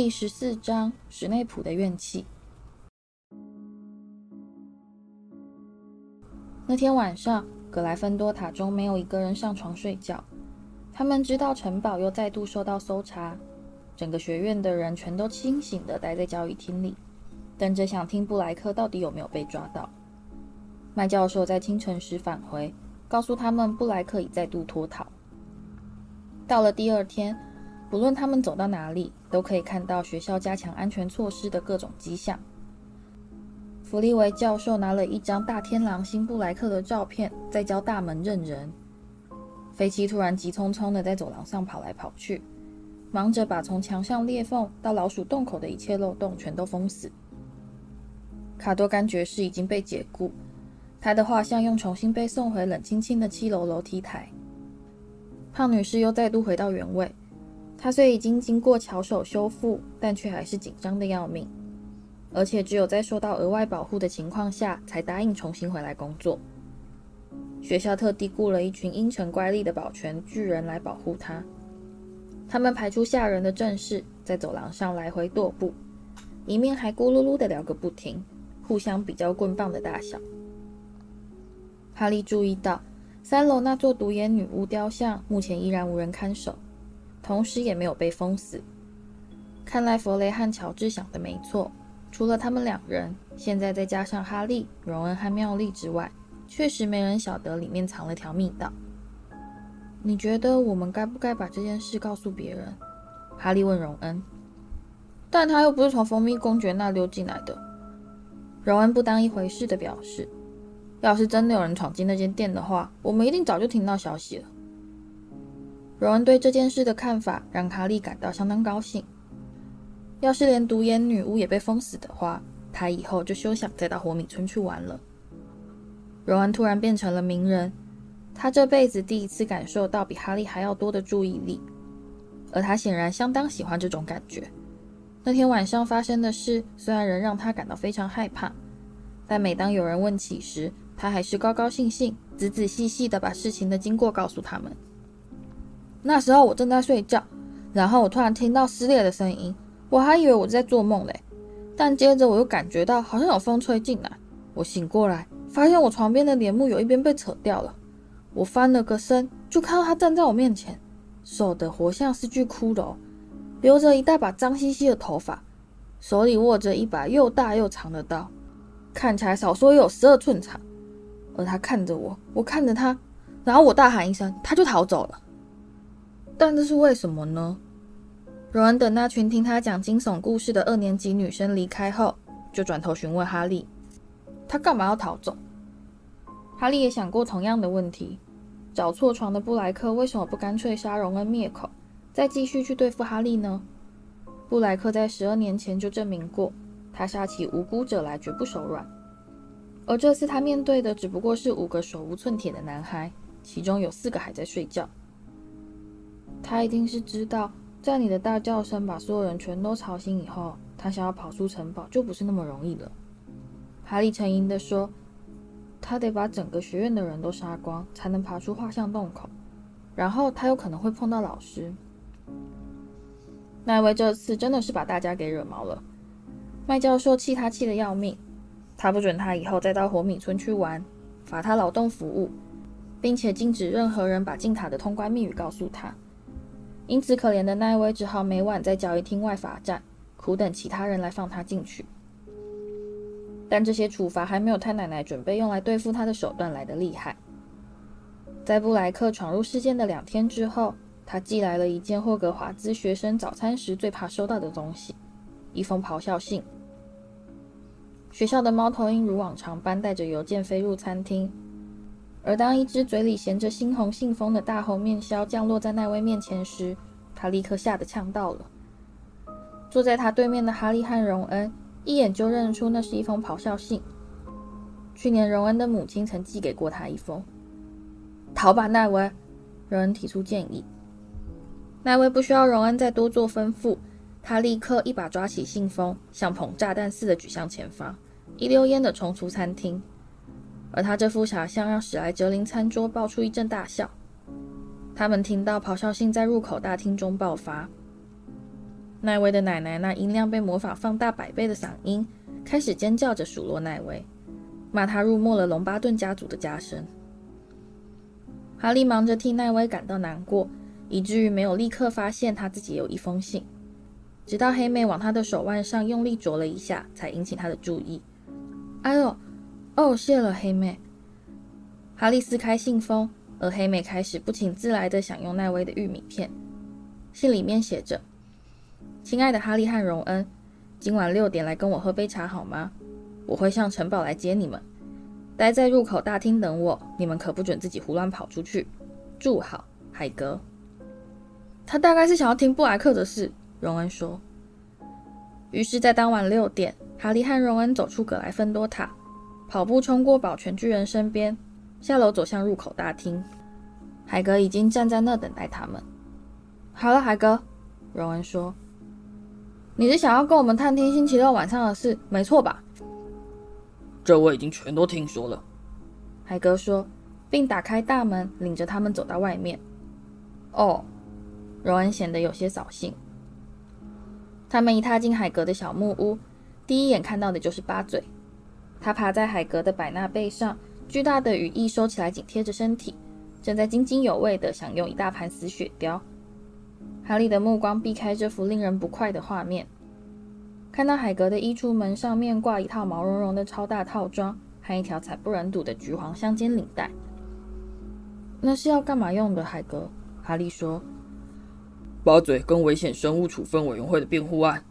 第十四章史内普的怨气。那天晚上，格莱芬多塔中没有一个人上床睡觉。他们知道城堡又再度受到搜查，整个学院的人全都清醒的待在交谊厅里，等着想听布莱克到底有没有被抓到。麦教授在清晨时返回，告诉他们布莱克已再度脱逃。到了第二天，不论他们走到哪里，都可以看到学校加强安全措施的各种迹象。弗利维教授拿了一张大天狼星布莱克的照片，在教大门认人。飞机突然急匆匆地在走廊上跑来跑去，忙着把从墙上裂缝到老鼠洞口的一切漏洞全都封死。卡多甘爵士已经被解雇，他的画像又重新被送回冷清清的七楼楼梯台。胖女士又再度回到原位，他虽已经经过巧手修复，但却还是紧张得要命。而且只有在受到额外保护的情况下，才答应重新回来工作。学校特地雇了一群阴沉怪戾的保全巨人来保护他。他们排出吓人的阵势，在走廊上来回踱步，一面还咕噜噜的聊个不停，互相比较棍棒的大小。哈利注意到，三楼那座独眼女巫雕像目前依然无人看守，同时也没有被封死。看来弗雷和乔治想的没错。除了他们两人，现在再加上哈利、荣恩和妙丽之外，确实没人晓得里面藏了条密道。你觉得我们该不该把这件事告诉别人？哈利问荣恩。但他又不是从蜂蜜公爵那溜进来的。荣恩不当一回事的表示：“要是真的有人闯进那间店的话，我们一定早就听到消息了。”荣恩对这件事的看法让哈利感到相当高兴。要是连独眼女巫也被封死的话，他以后就休想再到火米村去玩了。荣恩突然变成了名人，他这辈子第一次感受到比哈利还要多的注意力，而他显然相当喜欢这种感觉。那天晚上发生的事虽然仍让他感到非常害怕，但每当有人问起时，他还是高高兴兴、仔仔细细地把事情的经过告诉他们。那时候我正在睡觉，然后我突然听到撕裂的声音。我还以为我在做梦嘞，但接着我又感觉到好像有风吹进来。我醒过来，发现我床边的帘幕有一边被扯掉了。我翻了个身，就看到他站在我面前，瘦得活像是具骷髅，留着一大把脏兮兮的头发，手里握着一把又大又长的刀，看起来少说也有十二寸长。而他看着我，我看着他，然后我大喊一声，他就逃走了。但这是为什么呢？荣恩等那群听他讲惊悚故事的二年级女生离开后，就转头询问哈利：“他干嘛要逃走？”哈利也想过同样的问题：找错床的布莱克为什么不干脆杀荣恩灭口，再继续去对付哈利呢？布莱克在十二年前就证明过，他杀起无辜者来绝不手软。而这次他面对的只不过是五个手无寸铁的男孩，其中有四个还在睡觉。他一定是知道。在你的大叫声把所有人全都吵醒以后，他想要跑出城堡就不是那么容易了。哈利沉吟地说：“他得把整个学院的人都杀光，才能爬出画像洞口。然后他有可能会碰到老师。奈威这次真的是把大家给惹毛了。麦教授气他气得要命，他不准他以后再到火米村去玩，罚他劳动服务，并且禁止任何人把进塔的通关密语告诉他。”因此，可怜的奈威只好每晚在交易厅外罚站，苦等其他人来放他进去。但这些处罚还没有太奶奶准备用来对付他的手段来得厉害。在布莱克闯入事件的两天之后，他寄来了一件霍格华兹学生早餐时最怕收到的东西——一封咆哮信。学校的猫头鹰如往常般带着邮件飞入餐厅。而当一只嘴里衔着猩红信封的大红面鸮降落在奈威面前时，他立刻吓得呛到了。坐在他对面的哈利和荣恩一眼就认出那是一封咆哮信。去年荣恩的母亲曾寄给过他一封。逃吧，奈威！荣恩提出建议。奈威不需要荣恩再多做吩咐，他立刻一把抓起信封，像捧炸弹似的举向前方，一溜烟地冲出餐厅。而他这副傻相让史莱哲林餐桌爆出一阵大笑。他们听到咆哮性在入口大厅中爆发。奈威的奶奶那音量被魔法放大百倍的嗓音开始尖叫着数落奈威，骂他入没了龙巴顿家族的家声。哈利忙着替奈威感到难过，以至于没有立刻发现他自己有一封信，直到黑妹往他的手腕上用力啄了一下，才引起他的注意。哎呦，哦，谢了，黑妹。哈利撕开信封，而黑妹开始不请自来的享用奈威的玉米片。信里面写着。亲爱的哈利和荣恩，今晚六点来跟我喝杯茶好吗？我会上城堡来接你们，待在入口大厅等我。你们可不准自己胡乱跑出去。住好，海格。他大概是想要听布莱克的事，荣恩说。于是，在当晚六点，哈利和荣恩走出葛莱芬多塔，跑步冲过保全巨人身边，下楼走向入口大厅。海格已经站在那等待他们。好了，海格，荣恩说。你是想要跟我们探听星期六晚上的事，没错吧？这我已经全都听说了。海格说，并打开大门，领着他们走到外面。哦，荣恩显得有些扫兴。他们一踏进海格的小木屋，第一眼看到的就是八嘴。他爬在海格的百纳背上，巨大的羽翼收起来紧贴着身体，正在津津有味地享用一大盘死雪貂。哈利的目光避开这幅令人不快的画面，看到海格的衣橱门上面挂一套毛茸茸的超大套装和一条惨不忍睹的橘黄相间领带。那是要干嘛用的？海格，哈利说。八嘴跟危险生物处分委员会的辩护案。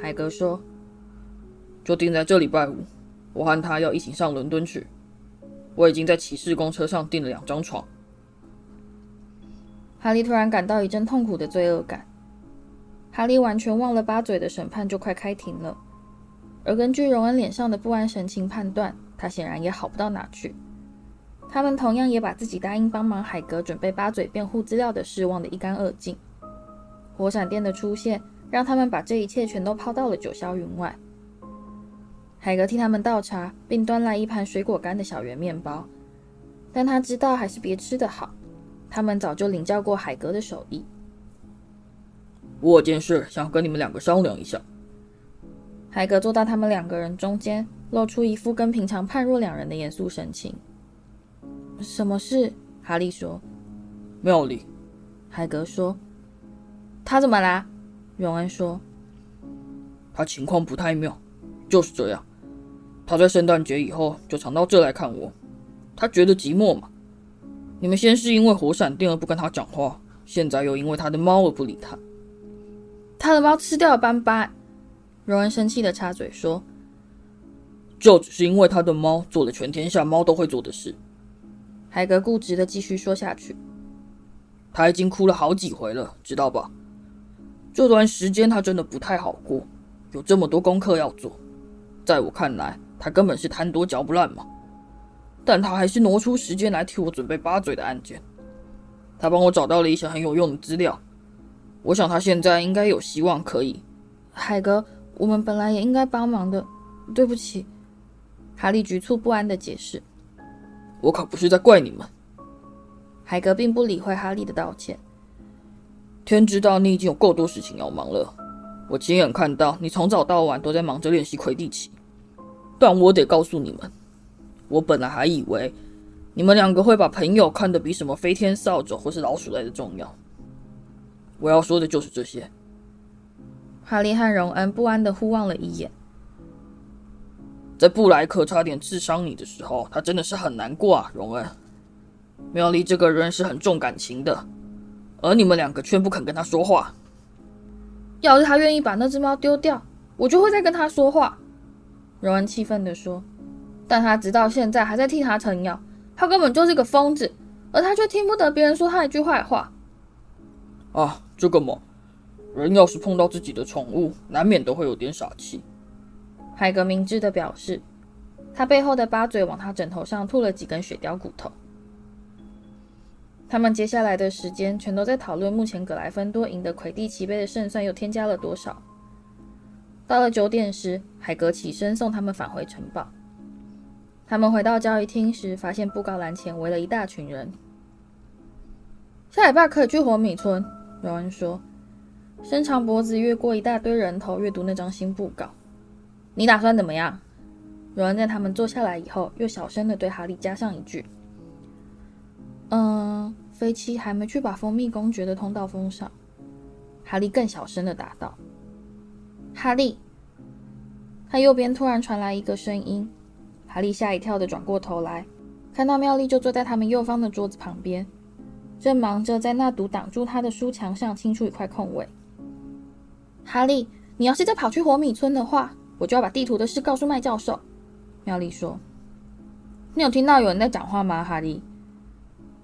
海格说。就定在这礼拜五，我和他要一起上伦敦去。我已经在骑士公车上订了两张床。哈利突然感到一阵痛苦的罪恶感。哈利完全忘了八嘴的审判就快开庭了，而根据荣恩脸上的不安神情判断，他显然也好不到哪去。他们同样也把自己答应帮忙海格准备八嘴辩护资料的事忘得一干二净。火闪电的出现让他们把这一切全都抛到了九霄云外。海格替他们倒茶，并端来一盘水果干的小圆面包，但他知道还是别吃的好。他们早就领教过海格的手艺。我有件事想跟你们两个商量一下。海格坐到他们两个人中间，露出一副跟平常判若两人的严肃神情。什么事？哈利说。妙丽。海格说。他怎么啦？荣恩说。他情况不太妙，就是这样。他在圣诞节以后就常到这来看我，他觉得寂寞嘛。你们先是因为火闪电而不跟他讲话，现在又因为他的猫而不理他。他的猫吃掉了斑斑。荣恩生气地插嘴说：“就只是因为他的猫做了全天下猫都会做的事。”海格固执地继续说下去：“他已经哭了好几回了，知道吧？这段时间他真的不太好过，有这么多功课要做，在我看来，他根本是贪多嚼不烂嘛。”但他还是挪出时间来替我准备八嘴的案件。他帮我找到了一些很有用的资料。我想他现在应该有希望可以。海格，我们本来也应该帮忙的。对不起，哈利局促不安的解释。我可不是在怪你们。海格并不理会哈利的道歉。天知道你已经有够多事情要忙了。我亲眼看到你从早到晚都在忙着练习魁地奇。但我得告诉你们。我本来还以为你们两个会把朋友看得比什么飞天扫帚或是老鼠来的重要。我要说的就是这些。哈利和荣恩不安的互望了一眼。在布莱克差点刺伤你的时候，他真的是很难过啊，荣恩。妙丽这个人是很重感情的，而你们两个却不肯跟他说话。要是他愿意把那只猫丢掉，我就会再跟他说话。荣恩气愤地说。但他直到现在还在替他撑腰，他根本就是个疯子，而他却听不得别人说他一句坏话。啊，这个嘛，人要是碰到自己的宠物，难免都会有点傻气。海格明智地表示，他背后的八嘴往他枕头上吐了几根雪貂骨头。他们接下来的时间全都在讨论目前葛莱芬多赢得魁地奇杯的胜算又添加了多少。到了九点时，海格起身送他们返回城堡。他们回到交易厅时，发现布告栏前围了一大群人。下礼拜可以去火米村，荣恩说。伸长脖子越过一大堆人头阅读那张新布告。你打算怎么样？荣恩在他们坐下来以后，又小声地对哈利加上一句：“嗯，飞机还没去把蜂蜜公爵的通道封上。”哈利更小声地答道：“哈利。”他右边突然传来一个声音，哈利吓一跳地转过头来，看到妙丽就坐在他们右方的桌子旁边，正忙着在那堵挡住他的书墙上清出一块空位。哈利，你要是再跑去火米村的话，我就要把地图的事告诉麦教授。妙丽说：“你有听到有人在讲话吗？”哈利，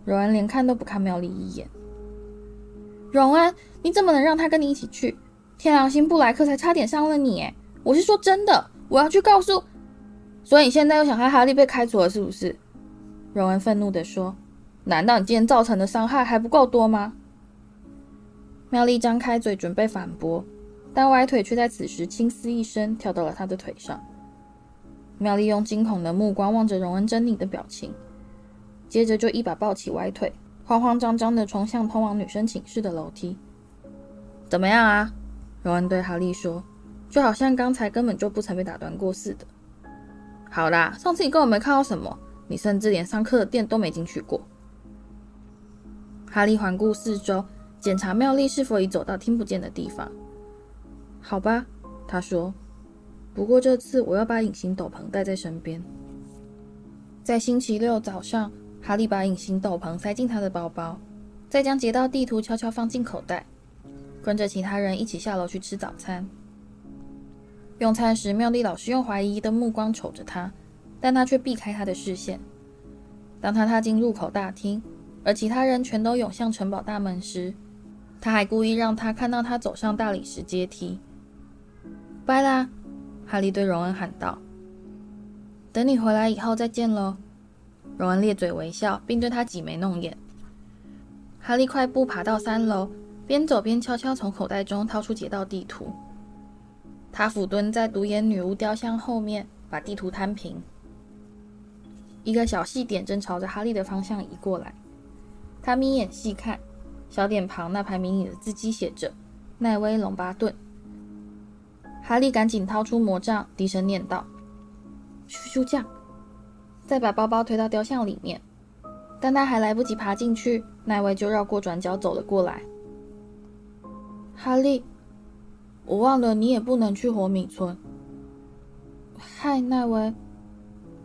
荣恩连看都不看妙丽一眼。荣恩，你怎么能让他跟你一起去？天狼星布莱克才差点伤了你！诶，我是说真的，我要去告诉。所以你现在又想害哈利被开除了，是不是？荣恩愤怒地说：“难道你今天造成的伤害还不够多吗？”妙丽张开嘴准备反驳，但歪腿却在此时轻嘶一声跳到了他的腿上。妙丽用惊恐的目光望着荣恩狰狞的表情，接着就一把抱起歪腿，慌慌张张地冲向通往女生寝室的楼梯。怎么样啊？荣恩对哈利说，就好像刚才根本就不曾被打断过似的。好啦，上次你根本没看到什么，你甚至连上课的店都没进去过。哈利环顾四周，检查妙丽是否已走到听不见的地方。好吧，他说。不过这次我要把隐形斗篷带在身边。在星期六早上，哈利把隐形斗篷塞进他的包包，再将劫盗地图悄悄放进口袋，跟着其他人一起下楼去吃早餐。用餐时，妙丽老师用怀疑的目光瞅着他，但他却避开他的视线。当他踏进入口大厅，而其他人全都涌向城堡大门时，他还故意让他看到他走上大理石阶梯。拜啦！哈利对荣恩喊道：“等你回来以后再见喽。”荣恩咧嘴微笑，并对他挤眉弄眼。哈利快步爬到三楼，边走边悄悄从口袋中掏出劫盗地图。他俯蹲在独眼女巫雕像后面，把地图摊平。一个小细点正朝着哈利的方向移过来。他眯眼细看，小点旁那排迷你的字迹写着“奈威·龙巴顿”。哈利赶紧掏出魔杖，低声念道：“咻咻降！”再把包包推到雕像里面。但他还来不及爬进去，奈威就绕过转角走了过来。哈利，我忘了你也不能去火米村。嗨，奈威。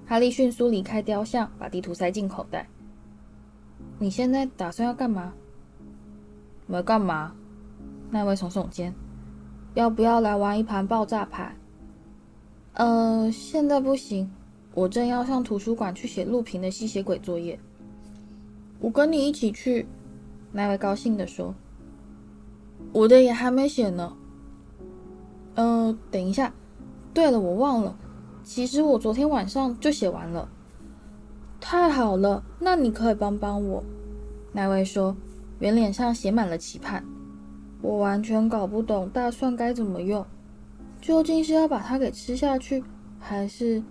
哈利迅速离开雕像，把地图塞进口袋。你现在打算要干嘛？没干嘛。奈威耸耸肩。要不要来玩一盘爆炸牌？呃，现在不行，我正要上图书馆去写录屏的吸血鬼作业。我跟你一起去，奈威高兴地说。我的也还没写呢。呃，等一下，对了，我忘了，其实我昨天晚上就写完了。太好了，那你可以帮帮我。奈威说，圆脸上写满了期盼。我完全搞不懂大蒜该怎么用，究竟是要把它给吃下去，还是……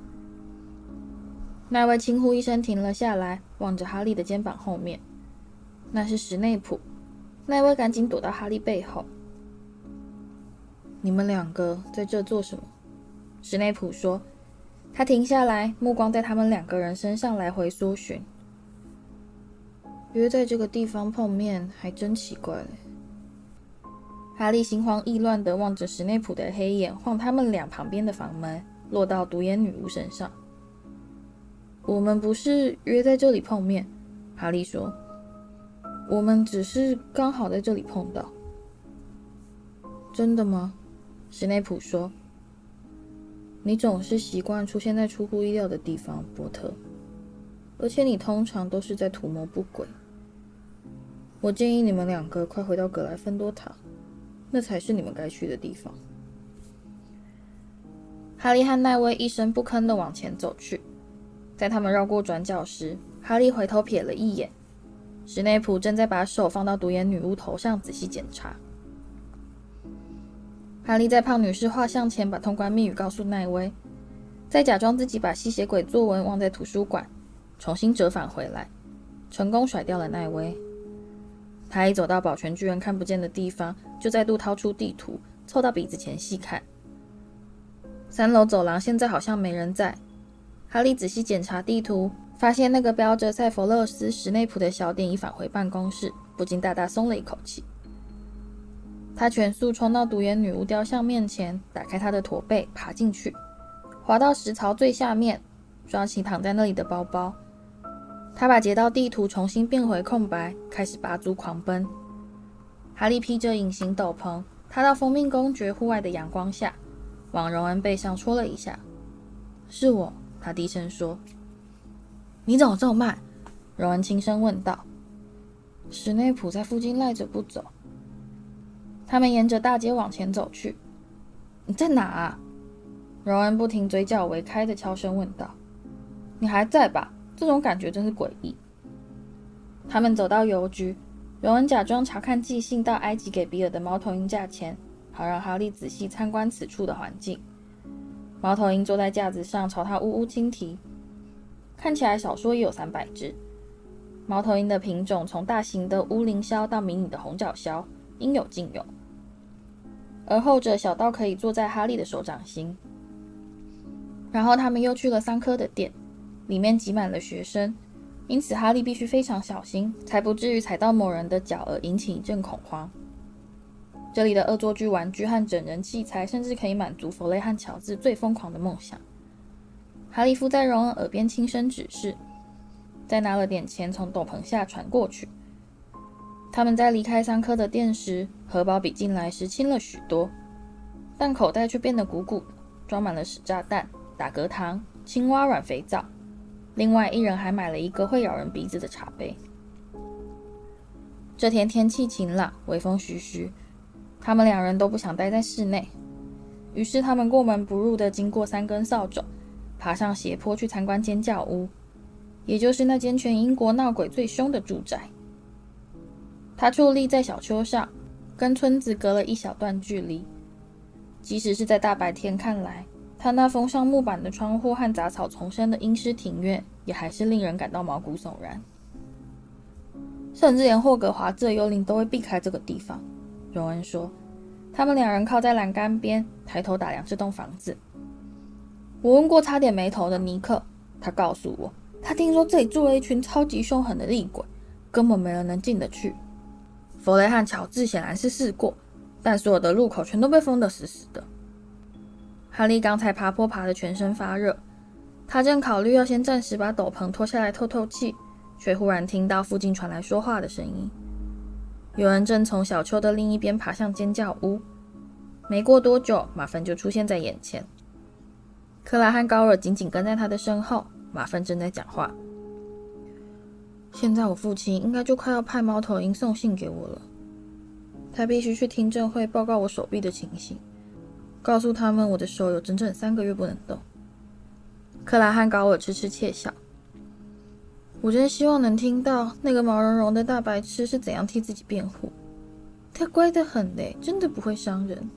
奈威轻呼一声，停了下来，望着哈利的肩膀后面。那是史内普。奈威赶紧躲到哈利背后。你们两个在这做什么？史内普说。他停下来，目光在他们两个人身上来回搜寻。约在这个地方碰面，还真奇怪。哈利心慌意乱地望着史内普的黑眼晃他们俩旁边的房门，落到独眼女巫身上。我们不是约在这里碰面，哈利说。我们只是刚好在这里碰到。真的吗？史内普说。你总是习惯出现在出乎意料的地方，波特，而且你通常都是在图谋不轨。我建议你们两个快回到格莱芬多塔。那才是你们该去的地方。哈利和奈威一声不吭地往前走去，在他们绕过转角时，哈利回头瞥了一眼，史内普正在把手放到独眼女巫头上仔细检查。哈利在胖女士画像前把通关密语告诉奈威，再假装自己把吸血鬼作文忘在图书馆，重新折返回来，成功甩掉了奈威。他一走到保全巨人看不见的地方，就再度掏出地图，凑到鼻子前细看。三楼走廊现在好像没人在。哈利仔细检查地图，发现那个标着塞弗勒斯·史内普的小点已返回办公室，不禁大大松了一口气。他全速冲到独眼女巫雕像面前，打开她的驼背，爬进去，滑到石槽最下面，抓起躺在那里的包包。他把劫盗地图重新变回空白，开始拔足狂奔。哈利披着隐形斗篷，他到蜂蜜公爵户外的阳光下，往荣恩背上戳了一下。“是我。”他低声说。“你怎么这么慢？”荣恩轻声问道。“史内普在附近赖着不走。”他们沿着大街往前走去。“你在哪啊？”荣恩不停嘴角微开的悄声问道。“你还在吧？”这种感觉真是诡异。他们走到邮局，荣恩假装查看寄信到埃及给比尔的猫头鹰价钱，好让哈利仔细参观此处的环境。猫头鹰坐在架子上，朝他呜呜轻啼，看起来少说也有三百只。猫头鹰的品种从大型的乌林鸮到迷你的红脚鸮，应有尽有，而后者小到可以坐在哈利的手掌心。然后他们又去了桑科的店。里面挤满了学生，因此哈利必须非常小心，才不至于踩到某人的脚而引起一阵恐慌。这里的恶作剧玩具和整人器材，甚至可以满足弗雷和乔治最疯狂的梦想。哈利夫在荣恩耳边轻声指示，再拿了点钱从斗篷下传过去。他们在离开桑科的店时，荷包比进来时轻了许多，但口袋却变得鼓鼓的，装满了屎炸弹、打嗝糖、青蛙软肥皂。另外，一人还买了一个会咬人鼻子的茶杯。这天天气晴朗，微风徐徐，他们两人都不想待在室内，于是他们过门不入地经过三根扫帚，爬上斜坡去参观尖叫屋，也就是那间全英国闹鬼最凶的住宅。他矗立在小丘上，跟村子隔了一小段距离，即使是在大白天看来。他那封上木板的窗户和杂草丛生的阴湿庭院，也还是令人感到毛骨悚然。甚至连霍格华兹的幽灵都会避开这个地方。荣恩说：“他们两人靠在栏杆边，抬头打量这栋房子。我问过差点没头的尼克，他告诉我，他听说这里住了一群超级凶狠的厉鬼，根本没人能进得去。弗雷和乔治显然是试过，但所有的入口全都被封得死死的。”哈利刚才爬坡爬得全身发热，他正考虑要先暂时把斗篷脱下来透透气，却忽然听到附近传来说话的声音。有人正从小丘的另一边爬向尖叫屋。没过多久，马芬就出现在眼前。克拉和高尔紧紧跟在他的身后。马份正在讲话。现在我父亲应该就快要派猫头鹰送信给我了。他必须去听证会报告我手臂的情形。告诉他们，我的手有整整三个月不能动。克拉和高尔痴痴窃笑。我真希望能听到那个毛茸茸的大白痴是怎样替自己辩护。他乖得很嘞，真的不会伤人。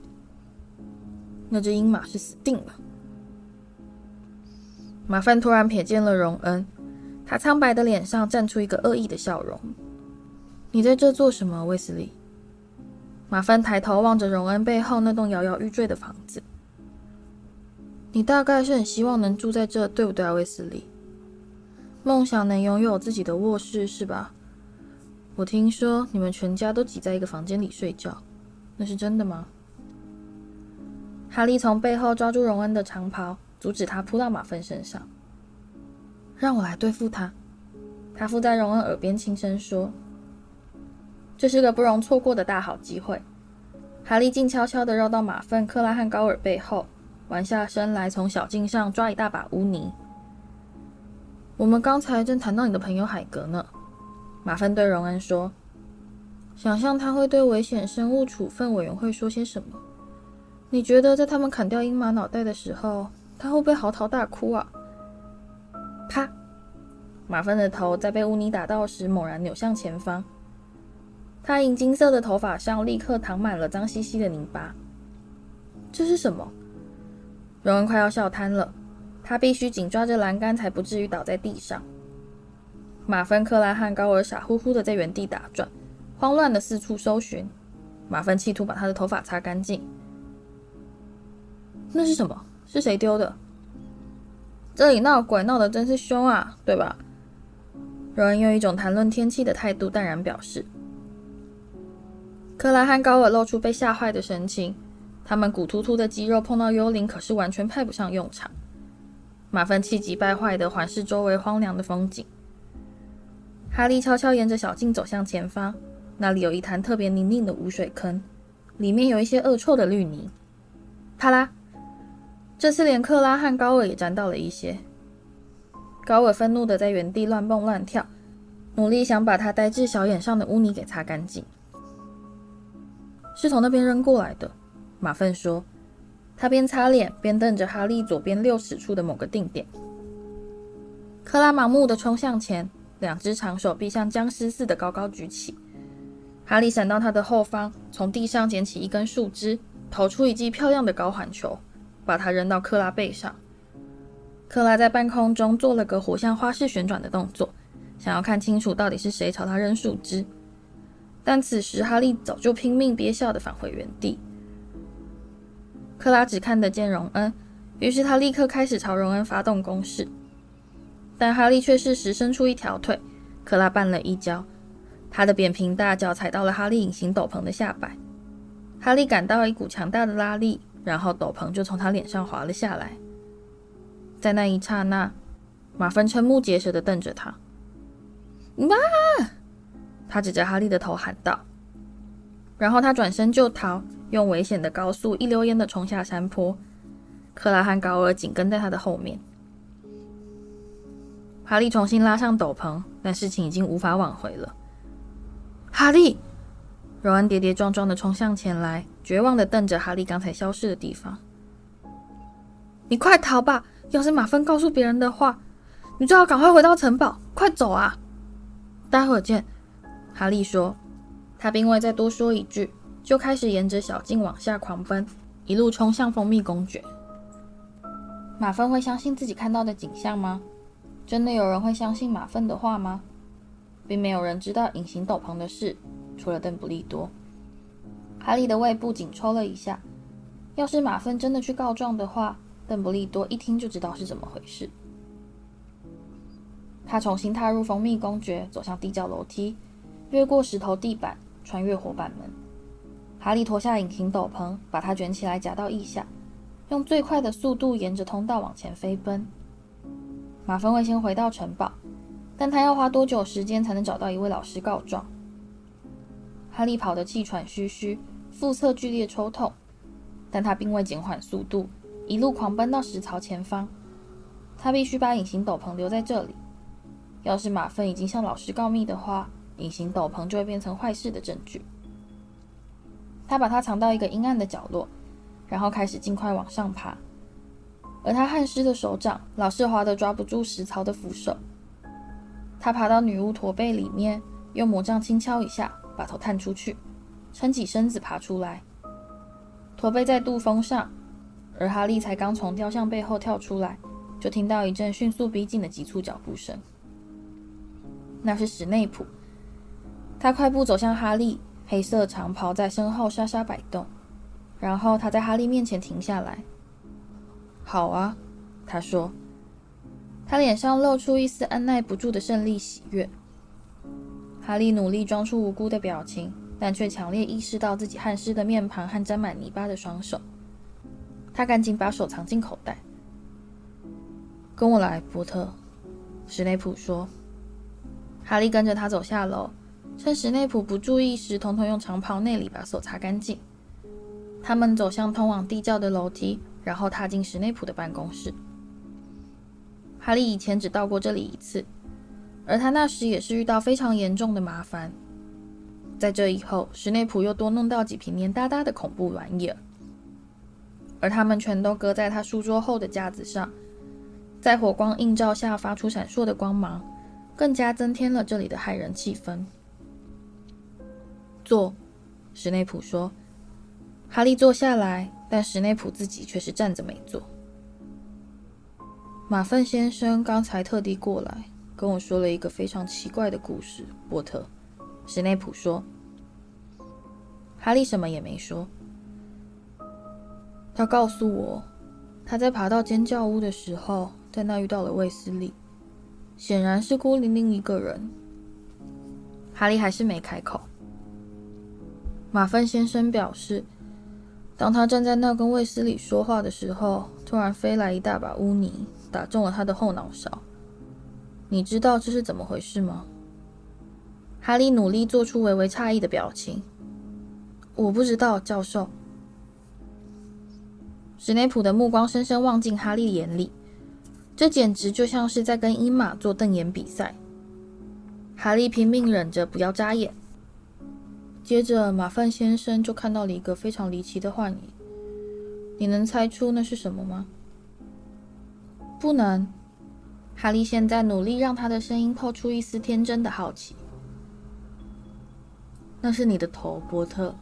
那只鹰马是死定了。马份突然瞥见了荣恩，他苍白的脸上绽出一个恶意的笑容。你在这做什么，卫斯理？马份抬头望着荣恩背后那栋摇摇欲坠的房子。你大概是很希望能住在这，对不对啊，卫斯理？梦想能拥有自己的卧室，是吧？我听说你们全家都挤在一个房间里睡觉，那是真的吗？哈利从背后抓住荣恩的长袍，阻止他扑到马粪身上。让我来对付他。他附在荣恩耳边轻声说。这是个不容错过的大好机会。哈利静悄悄地绕到马粪、克拉汉高尔背后，弯下身来，从小径上抓一大把污泥。我们刚才正谈到你的朋友海格呢。马粪对荣恩说：“想象他会对危险生物处分委员会说些什么？你觉得在他们砍掉鹰马脑袋的时候，他会不会嚎啕大哭啊？”啪！马芬的头在被污泥打到时，猛然扭向前方。他银金色的头发上立刻淌满了脏兮兮的泥巴。这是什么？荣恩快要笑瘫了，他必须紧抓着栏杆才不至于倒在地上。马芬克拉和高尔傻乎乎的在原地打转，慌乱的四处搜寻。马芬企图把他的头发擦干净。那是什么？是谁丢的？这里闹鬼闹得真是凶啊，对吧？柔恩用一种谈论天气的态度淡然表示。克拉和高尔露出被吓坏的神情，他们骨突突的肌肉碰到幽灵可是完全派不上用场。马粪气急败坏的环视周围荒凉的风景。哈利悄悄沿着小径走向前方，那里有一潭特别泥泞的污水坑，里面有一些恶臭的绿泥。啪啦！这次连克拉和高尔也沾到了一些。高尔愤怒的在原地乱蹦乱跳，努力想把他呆滞小眼上的污泥给擦干净。是从那边扔过来的，马粪说。他边擦脸边瞪着哈利左边六尺处的某个定点。克拉盲目的冲向前，两只长手臂像僵尸似的高高举起。哈利闪到他的后方，从地上捡起一根树枝，投出一记漂亮的高环球，把它扔到克拉背上。克拉在半空中做了个火像花式旋转的动作，想要看清楚到底是谁朝他扔树枝。但此时哈利早就拼命憋笑地返回原地。克拉只看得见荣恩，于是他立刻开始朝荣恩发动攻势。但哈利却适时伸出一条腿，克拉绊了一跤，他的扁平大脚踩到了哈利隐形斗篷的下摆。哈利感到一股强大的拉力，然后斗篷就从他脸上滑了下来。在那一刹那，马芬瞠目结舌的瞪着他。妈！他指着哈利的头喊道，然后他转身就逃，用危险的高速一溜烟的冲下山坡。克拉和高尔紧跟在他的后面。哈利重新拉上斗篷，但事情已经无法挽回了。哈利，荣恩跌跌撞撞的冲向前来，绝望地瞪着哈利刚才消失的地方。你快逃吧！要是马粪告诉别人的话，你最好赶快回到城堡，快走啊！待会儿见。哈利说：“他并未再多说一句，就开始沿着小径往下狂奔，一路冲向蜂蜜公爵。马粪会相信自己看到的景象吗？真的有人会相信马粪的话吗？并没有人知道隐形斗篷的事，除了邓布利多。哈利的胃部紧抽了一下。要是马粪真的去告状的话，邓布利多一听就知道是怎么回事。他重新踏入蜂蜜公爵，走向地窖楼梯。”越过石头地板，穿越活板门，哈利脱下隐形斗篷，把它卷起来夹到腋下，用最快的速度沿着通道往前飞奔。马粪会先回到城堡，但他要花多久时间才能找到一位老师告状？哈利跑得气喘吁吁，腹侧剧烈抽痛，但他并未减缓速度，一路狂奔到石槽前方。他必须把隐形斗篷留在这里。要是马粪已经向老师告密的话，隐形斗篷就会变成坏事的证据。他把它藏到一个阴暗的角落，然后开始尽快往上爬。而他汗湿的手掌老是滑得抓不住石槽的扶手。他爬到女巫驼背里面，用魔杖轻敲一下，把头探出去，撑起身子爬出来。驼背在杜峰上，而哈利才刚从雕像背后跳出来，就听到一阵迅速逼近的急促脚步声。那是史内普。他快步走向哈利，黑色长袍在身后沙沙摆动。然后他在哈利面前停下来。“好啊。”他说，他脸上露出一丝按捺不住的胜利喜悦。哈利努力装出无辜的表情，但却强烈意识到自己汗湿的面庞和沾满泥巴的双手。他赶紧把手藏进口袋。“跟我来，波特。”史内普说。哈利跟着他走下楼。趁史内普不注意时，统统用长袍内里把手擦干净。他们走向通往地窖的楼梯，然后踏进史内普的办公室。哈利以前只到过这里一次，而他那时也是遇到非常严重的麻烦。在这以后，史内普又多弄到几瓶黏哒哒的恐怖玩意儿，而他们全都搁在他书桌后的架子上，在火光映照下发出闪烁的光芒，更加增添了这里的骇人气氛。坐，史内普说。哈利坐下来，但史内普自己却是站着没坐。马粪先生刚才特地过来跟我说了一个非常奇怪的故事，波特。史内普说。哈利什么也没说。他告诉我，他在爬到尖叫屋的时候，在那遇到了卫斯理，显然是孤零零一个人。哈利还是没开口。马芬先生表示，当他站在那跟卫斯理说话的时候，突然飞来一大把污泥，打中了他的后脑勺。你知道这是怎么回事吗？哈利努力做出微微诧异的表情。我不知道，教授。史内普的目光深深望进哈利眼里，这简直就像是在跟鹰马做瞪眼比赛。哈利拼命忍着不要眨眼。接着，马粪先生就看到了一个非常离奇的幻影。你能猜出那是什么吗？不能。哈利现在努力让他的声音透出一丝天真的好奇。那是你的头，波特，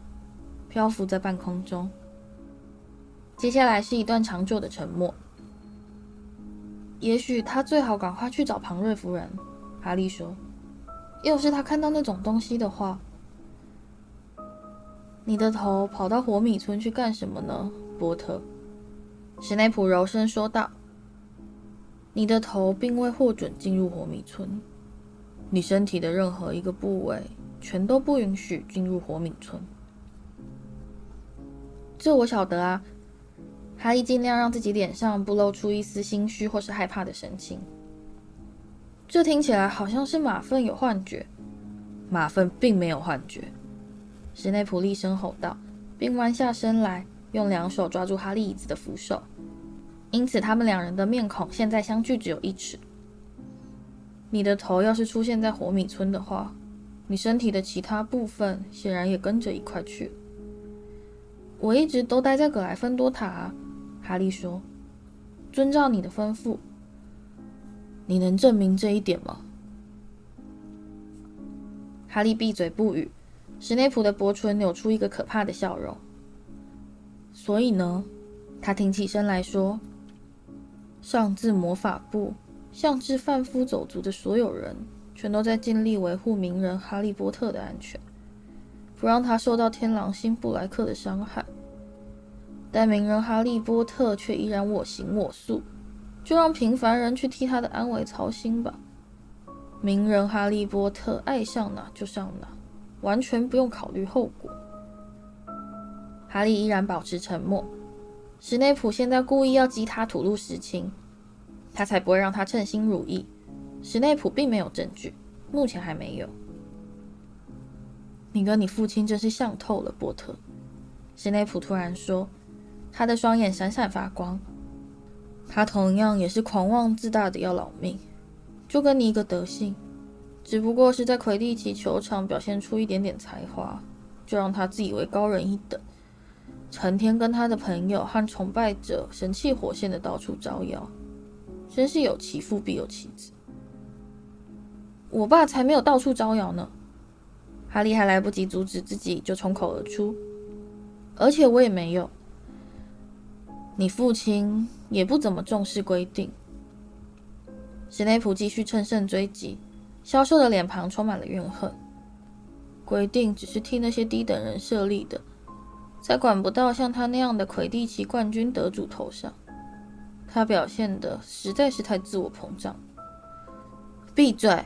漂浮在半空中。接下来是一段长久的沉默。也许他最好赶快去找庞瑞夫人，哈利说。要是他看到那种东西的话，你的头跑到活米村去干什么呢，波特？史内普柔声说道。你的头并未获准进入活米村，你身体的任何一个部位全都不允许进入火敏村。这我晓得啊。哈利尽量让自己脸上不露出一丝心虚或是害怕的神情。这听起来好像是马粪有幻觉。马粪并没有幻觉。史内普厉声吼道，并弯下身来，用两手抓住哈利椅子的扶手。因此，他们两人的面孔现在相距只有一尺。你的头要是出现在火米村的话，你身体的其他部分显然也跟着一块去了。我一直都待在格莱芬多塔。哈利说：“遵照你的吩咐，你能证明这一点吗？”哈利闭嘴不语。史内普的薄唇扭出一个可怕的笑容。所以呢，他挺起身来说：“上至魔法部，下至贩夫走卒的所有人，全都在尽力维护名人哈利波特的安全，不让他受到天狼星布莱克的伤害。”但名人哈利波特却依然我行我素，就让平凡人去替他的安危操心吧。名人哈利波特爱上哪就上哪，完全不用考虑后果。哈利依然保持沉默。史内普现在故意要激他吐露实情，他才不会让他称心如意。史内普并没有证据，目前还没有。你跟你父亲真是像透了，波特。史内普突然说。他的双眼闪闪发光，他同样也是狂妄自大的要老命，就跟你一个德性，只不过是在魁地奇球场表现出一点点才华，就让他自以为高人一等，成天跟他的朋友和崇拜者神气活现的到处招摇，真是有其父必有其子。我爸才没有到处招摇呢，哈利还来不及阻止自己，就冲口而出，而且我也没有。你父亲也不怎么重视规定。史内普继续乘胜追击，消瘦的脸庞充满了怨恨。规定只是替那些低等人设立的，才管不到像他那样的魁地奇冠军得主头上。他表现得实在是太自我膨胀。闭嘴！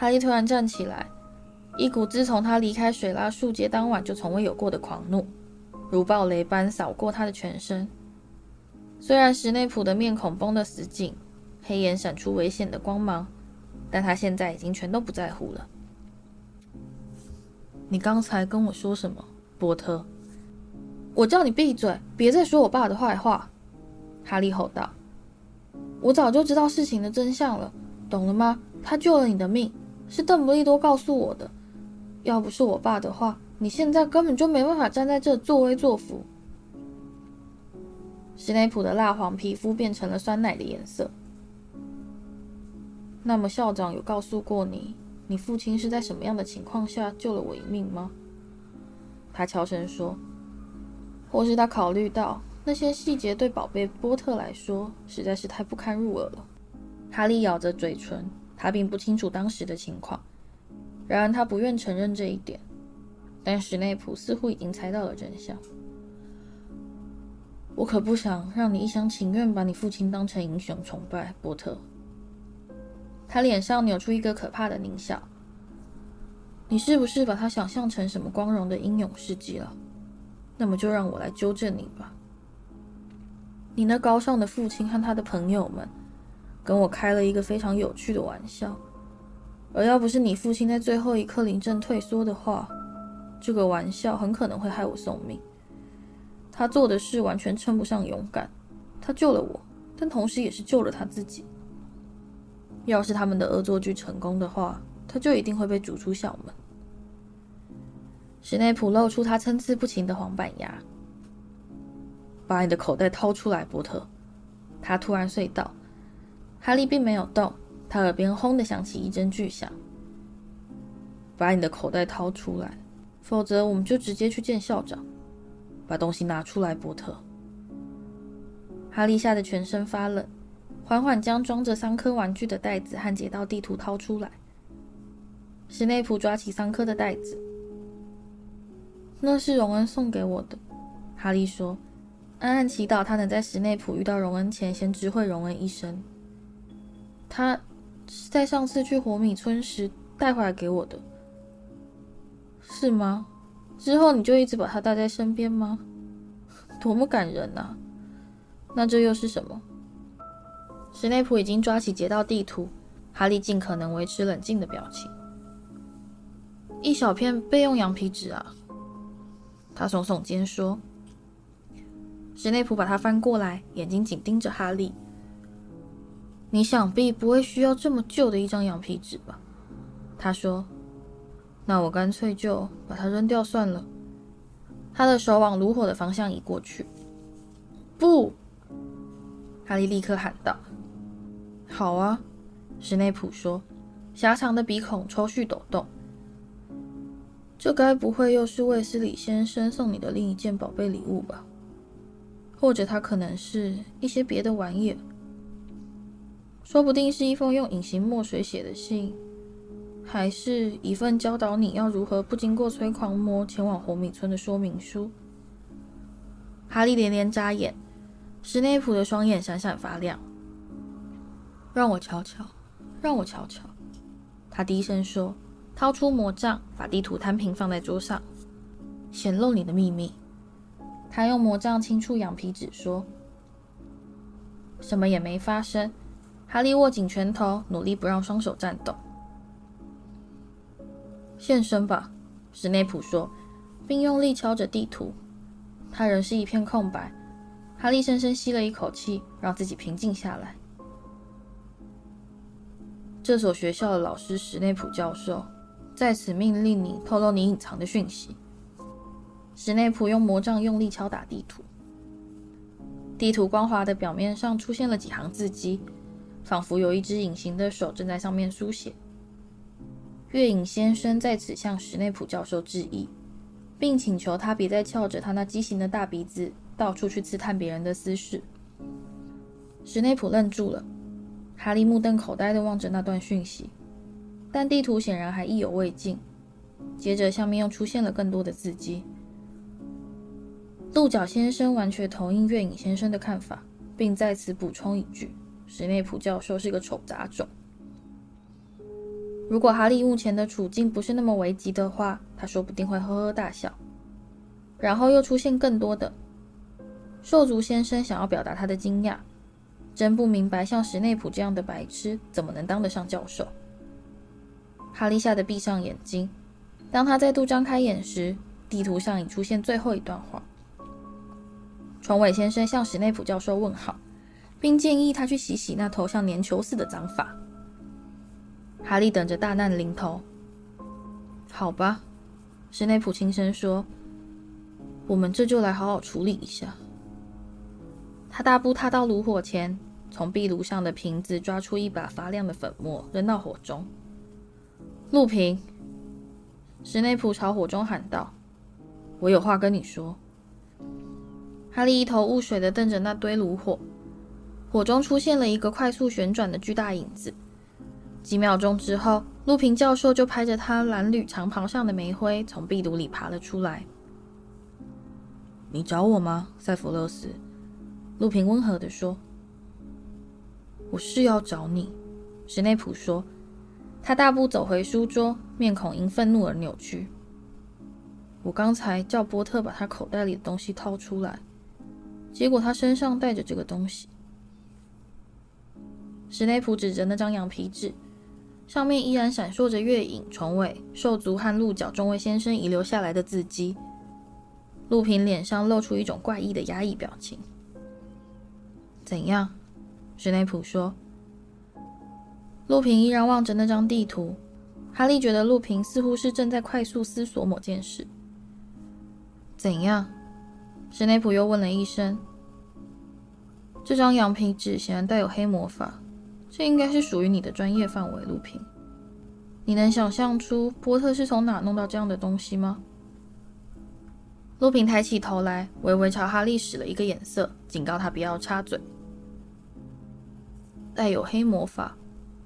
哈利突然站起来，一股自从他离开水拉树街当晚就从未有过的狂怒。如暴雷般扫过他的全身。虽然史内普的面孔绷得死紧，黑眼闪出危险的光芒，但他现在已经全都不在乎了。你刚才跟我说什么，波特？我叫你闭嘴，别再说我爸的坏话！哈利吼道。我早就知道事情的真相了，懂了吗？他救了你的命，是邓布利多告诉我的。要不是我爸的话，你现在根本就没办法站在这作威作福。史内普的蜡黄皮肤变成了酸奶的颜色。那么校长有告诉过你，你父亲是在什么样的情况下救了我一命吗？他悄声说。或是他考虑到那些细节对宝贝波特来说实在是太不堪入耳了。哈利咬着嘴唇，他并不清楚当时的情况，然而他不愿承认这一点。但史内普似乎已经猜到了真相。我可不想让你一厢情愿把你父亲当成英雄崇拜，波特。他脸上扭出一个可怕的狞笑。你是不是把他想象成什么光荣的英勇事迹了？那么就让我来纠正你吧。你那高尚的父亲和他的朋友们跟我开了一个非常有趣的玩笑，而要不是你父亲在最后一刻临阵退缩的话，这个玩笑很可能会害我送命。他做的事完全称不上勇敢，他救了我，但同时也是救了他自己。要是他们的恶作剧成功的话，他就一定会被逐出校门。史内普露出他参差不齐的黄板牙，把你的口袋掏出来，波特。他突然碎道。哈利并没有动，他耳边轰的响起一阵巨响。把你的口袋掏出来，否则我们就直接去见校长。把东西拿出来，波特。哈利吓得全身发冷，缓缓将装着三颗玩具的袋子和解道地图掏出来。史内普抓起三颗的袋子，那是荣恩送给我的。哈利说，暗暗祈祷他能在史内普遇到荣恩前先知会荣恩一声。他是在上次去火米村时带回来给我的，是吗？之后你就一直把他带在身边吗？多么感人啊！那这又是什么？史内普已经抓起劫盗地图，哈利尽可能维持冷静的表情。一小片备用羊皮纸啊，他耸耸肩说。史内普把它翻过来，眼睛紧盯着哈利。你想必不会需要这么旧的一张羊皮纸吧？他说。那我干脆就把它扔掉算了。他的手往炉火的方向移过去。不！哈利立刻喊道。好啊，史内普说，狭长的鼻孔抽搐抖动。这该不会又是卫斯理先生送你的另一件宝贝礼物吧？或者他可能是一些别的玩意儿？说不定是一封用隐形墨水写的信，还是一份教导你要如何不经过催狂魔前往火米村的说明书。哈利连连眨眼，史内普的双眼闪闪发亮。让我瞧瞧，让我瞧瞧，他低声说。掏出魔杖，把地图摊平放在桌上，显露你的秘密。他用魔杖轻触羊皮纸，说：“什么也没发生。”哈利握紧拳头，努力不让双手颤抖。现身吧，史内普说，并用力敲着地图。他仍是一片空白。哈利深深吸了一口气，让自己平静下来。这所学校的老师史内普教授。在此命令你透露你隐藏的讯息。史内普用魔杖用力敲打地图，地图光滑的表面上出现了几行字迹，仿佛有一只隐形的手正在上面书写。月影先生在此向史内普教授致意，并请求他别再翘着他那畸形的大鼻子到处去刺探别人的私事。史内普愣住了，哈利目瞪口呆地望着那段讯息。但地图显然还意犹未尽，接着下面又出现了更多的字迹。鹿角先生完全同意月影先生的看法，并在此补充一句：史内普教授是个丑杂种。如果哈利目前的处境不是那么危急的话，他说不定会呵呵大笑。然后又出现更多的。兽族先生想要表达他的惊讶，真不明白像史内普这样的白痴怎么能当得上教授。哈利吓得闭上眼睛。当他再度张开眼时，地图上已出现最后一段话。虫尾先生向史内普教授问好，并建议他去洗洗那头像粘球似的脏发。哈利等着大难临头。好吧，史内普轻声说：“我们这就来好好处理一下。”他大步踏到炉火前，从壁炉上的瓶子抓出一把发亮的粉末，扔到火中。录屏，史内普朝火中喊道：“我有话跟你说。”哈利一头雾水地瞪着那堆炉火，火中出现了一个快速旋转的巨大影子。几秒钟之后，路平教授就拍着他蓝缕长袍上的煤灰，从壁炉里爬了出来。“你找我吗，塞弗勒斯？”路平温和地说。“我是要找你。”史内普说。他大步走回书桌，面孔因愤怒而扭曲。“我刚才叫波特把他口袋里的东西掏出来，结果他身上带着这个东西。”史内普指着那张羊皮纸。上面依然闪烁着月影、虫尾、兽足和鹿角众位先生遗留下来的字迹。路平脸上露出一种怪异的压抑表情。怎样？史内普说。路平依然望着那张地图。哈利觉得路平似乎是正在快速思索某件事。怎样？史内普又问了一声。这张羊皮纸显然带有黑魔法。这应该是属于你的专业范围，路平。你能想象出波特是从哪弄到这样的东西吗？路平抬起头来，微微朝哈利使了一个眼色，警告他不要插嘴。带有黑魔法，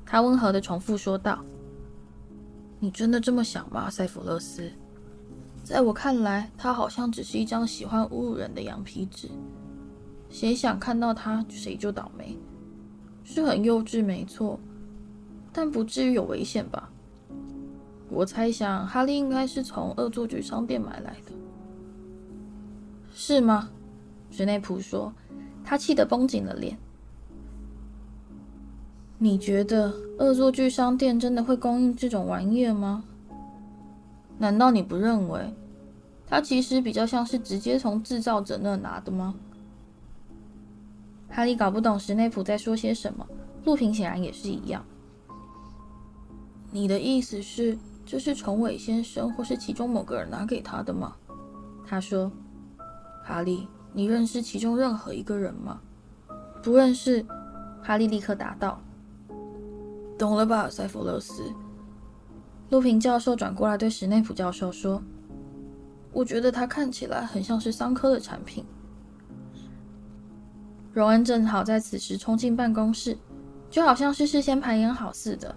他温和地重复说道：“你真的这么想吗，塞弗勒斯？在我看来，他好像只是一张喜欢侮辱人的羊皮纸，谁想看到他，谁就倒霉。”是很幼稚，没错，但不至于有危险吧？我猜想哈利应该是从恶作剧商店买来的，是吗？史内普说，他气得绷紧了脸。你觉得恶作剧商店真的会供应这种玩意儿吗？难道你不认为它其实比较像是直接从制造者那拿的吗？哈利搞不懂史内普在说些什么，陆平显然也是一样。你的意思是，这是虫尾先生或是其中某个人拿给他的吗？他说：“哈利，你认识其中任何一个人吗？”不认识。哈利立刻答道：“懂了吧，塞弗勒斯。”陆平教授转过来对史内普教授说：“我觉得他看起来很像是桑科的产品。”荣恩正好在此时冲进办公室，就好像是事先排演好似的。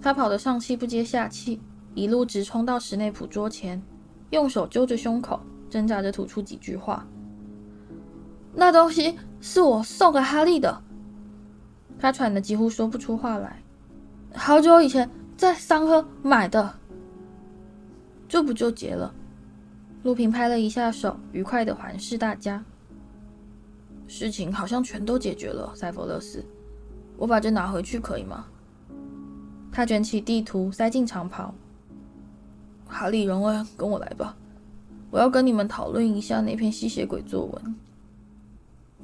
他跑得上气不接下气，一路直冲到史内普桌前，用手揪着胸口，挣扎着吐出几句话：“那东西是我送给哈利的。”他喘得几乎说不出话来。好久以前在桑科买的，这不就结了？路平拍了一下手，愉快地环视大家。事情好像全都解决了，塞佛勒斯，我把这拿回去可以吗？他卷起地图塞进长袍。哈利、荣恩，跟我来吧，我要跟你们讨论一下那篇吸血鬼作文。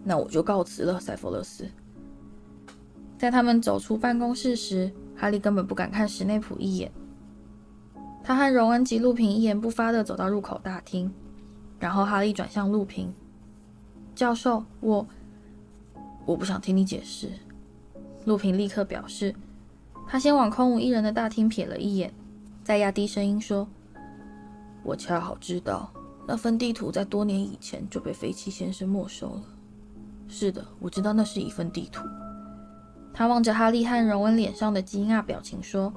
那我就告辞了，塞佛勒斯。在他们走出办公室时，哈利根本不敢看史内普一眼。他和荣恩及陆平一言不发地走到入口大厅，然后哈利转向陆平。教授，我我不想听你解释。陆平立刻表示，他先往空无一人的大厅瞥了一眼，再压低声音说：“我恰好知道那份地图在多年以前就被废弃先生没收了。是的，我知道那是一份地图。”他望着哈利和荣恩脸上的惊讶表情说：“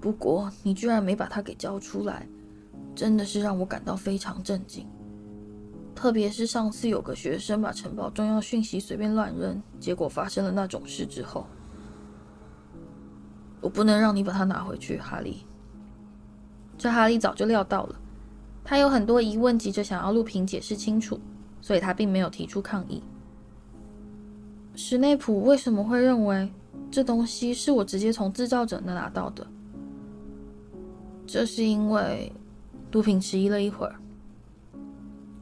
不过你居然没把它给交出来，真的是让我感到非常震惊。”特别是上次有个学生把城堡重要讯息随便乱扔，结果发生了那种事之后，我不能让你把它拿回去，哈利。这哈利早就料到了，他有很多疑问，急着想要录屏解释清楚，所以他并没有提出抗议。史内普为什么会认为这东西是我直接从制造者那拿到的？这是因为毒品迟疑了一会儿。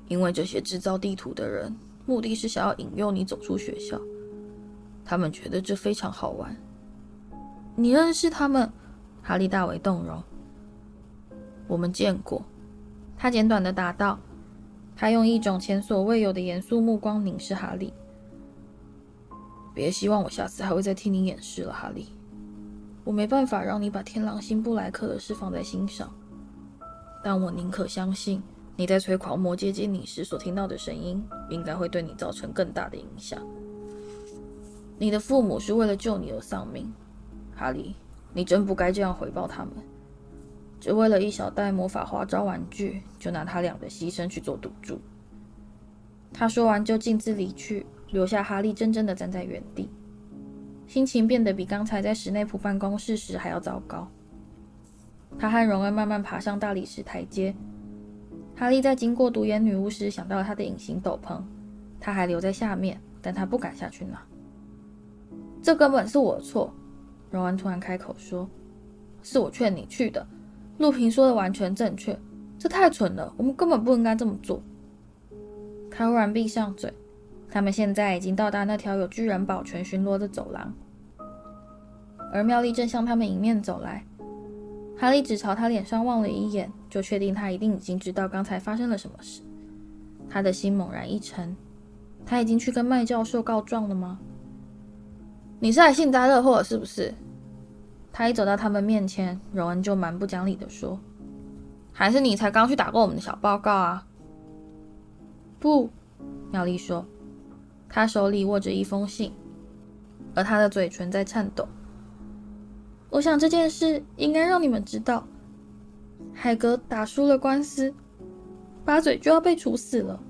因为这些制造地图的人，目的是想要引诱你走出学校。他们觉得这非常好玩。你认识他们？哈利大为动容。我们见过。他简短的答道。他用一种前所未有的严肃目光凝视哈利。别希望我下次还会再替你掩饰了，哈利。我没办法让你把天狼星布莱克的事放在心上，但我宁可相信。你在催狂魔接近你时所听到的声音，应该会对你造成更大的影响。你的父母是为了救你而丧命，哈利，你真不该这样回报他们，只为了一小袋魔法花招玩具，就拿他俩的牺牲去做赌注。他说完就径自离去，留下哈利怔怔的站在原地，心情变得比刚才在史内普办公室时还要糟糕。他和荣恩慢慢爬上大理石台阶。哈利在经过独眼女巫时想到了他的隐形斗篷，他还留在下面，但他不敢下去拿。这根本是我的错，荣恩突然开口说：“是我劝你去的。”路平说的完全正确，这太蠢了，我们根本不应该这么做。他忽然闭上嘴。他们现在已经到达那条有巨人保全巡逻的走廊，而妙丽正向他们迎面走来。哈利只朝他脸上望了一眼，就确定他一定已经知道刚才发生了什么事。他的心猛然一沉，他已经去跟麦教授告状了吗？你是来幸灾乐祸是不是？他一走到他们面前，荣恩就蛮不讲理地说：“还是你才刚去打过我们的小报告啊？”不，妙丽说，他手里握着一封信，而他的嘴唇在颤抖。我想这件事应该让你们知道，海格打输了官司，巴嘴就要被处死了。